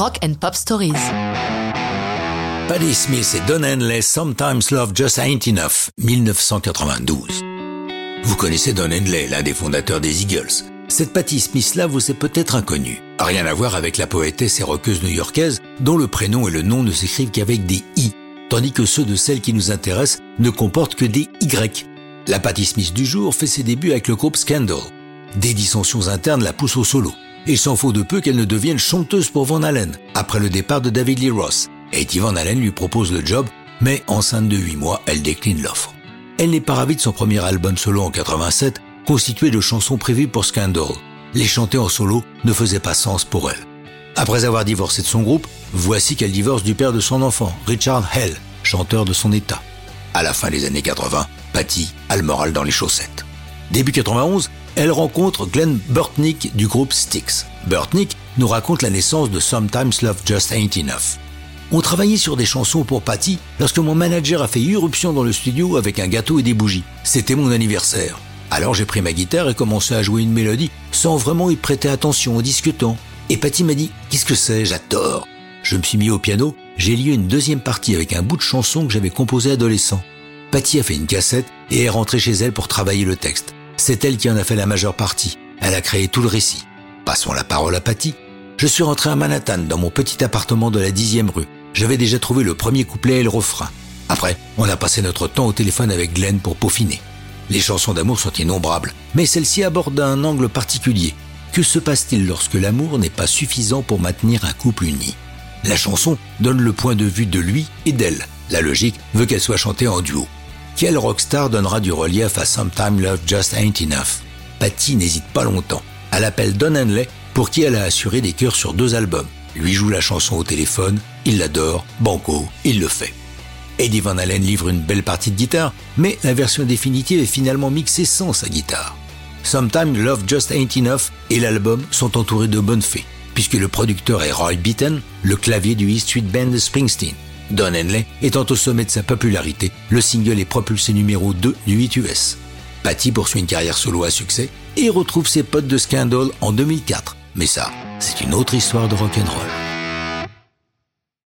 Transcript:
Rock and Pop Stories. Patti Smith et Don Henley, Sometimes Love Just Ain't Enough, 1992. Vous connaissez Don Henley, l'un des fondateurs des Eagles. Cette Patti Smith-là vous est peut-être inconnue. Rien à voir avec la poétesse et rockeuse new-yorkaise, dont le prénom et le nom ne s'écrivent qu'avec des I, tandis que ceux de celle qui nous intéressent ne comportent que des Y. La Patti Smith du jour fait ses débuts avec le groupe Scandal. Des dissensions internes la poussent au solo. Il s'en faut de peu qu'elle ne devienne chanteuse pour Van Halen, après le départ de David Lee Ross. Eddie Van Halen lui propose le job, mais enceinte de 8 mois, elle décline l'offre. Elle n'est pas ravie de son premier album solo en 87, constitué de chansons prévues pour Scandal. Les chanter en solo ne faisait pas sens pour elle. Après avoir divorcé de son groupe, voici qu'elle divorce du père de son enfant, Richard Hell, chanteur de son état. À la fin des années 80, Patty a le moral dans les chaussettes. Début 91, elle rencontre Glenn Burtnick du groupe Styx. Burtnick nous raconte la naissance de Sometimes Love Just Ain't Enough. On travaillait sur des chansons pour Patty lorsque mon manager a fait irruption dans le studio avec un gâteau et des bougies. C'était mon anniversaire. Alors j'ai pris ma guitare et commencé à jouer une mélodie sans vraiment y prêter attention en discutant. Et Patty m'a dit Qu'est-ce que c'est? J'adore. Je me suis mis au piano, j'ai lié une deuxième partie avec un bout de chanson que j'avais composé adolescent. Patty a fait une cassette et est rentrée chez elle pour travailler le texte. C'est elle qui en a fait la majeure partie. Elle a créé tout le récit. Passons la parole à Patty. Je suis rentré à Manhattan dans mon petit appartement de la dixième rue. J'avais déjà trouvé le premier couplet et le refrain. Après, on a passé notre temps au téléphone avec Glenn pour peaufiner. Les chansons d'amour sont innombrables, mais celle-ci aborde un angle particulier. Que se passe-t-il lorsque l'amour n'est pas suffisant pour maintenir un couple uni? La chanson donne le point de vue de lui et d'elle. La logique veut qu'elle soit chantée en duo. Quel rockstar donnera du relief à Sometime Love Just Ain't Enough? Patty n'hésite pas longtemps. Elle appelle Don Henley pour qui elle a assuré des chœurs sur deux albums lui joue la chanson au téléphone, il l'adore, banco, il le fait. Eddie Van Halen livre une belle partie de guitare, mais la version définitive est finalement mixée sans sa guitare. Sometimes Love Just Ain't Enough et l'album sont entourés de bonnes fées, puisque le producteur est Roy Beaton, le clavier du East Street Band de Springsteen. Don Henley étant au sommet de sa popularité, le single est propulsé numéro 2 du 8 US. Patty poursuit une carrière solo à succès et retrouve ses potes de Scandal en 2004. Mais ça, c'est une autre histoire de rock'n'roll.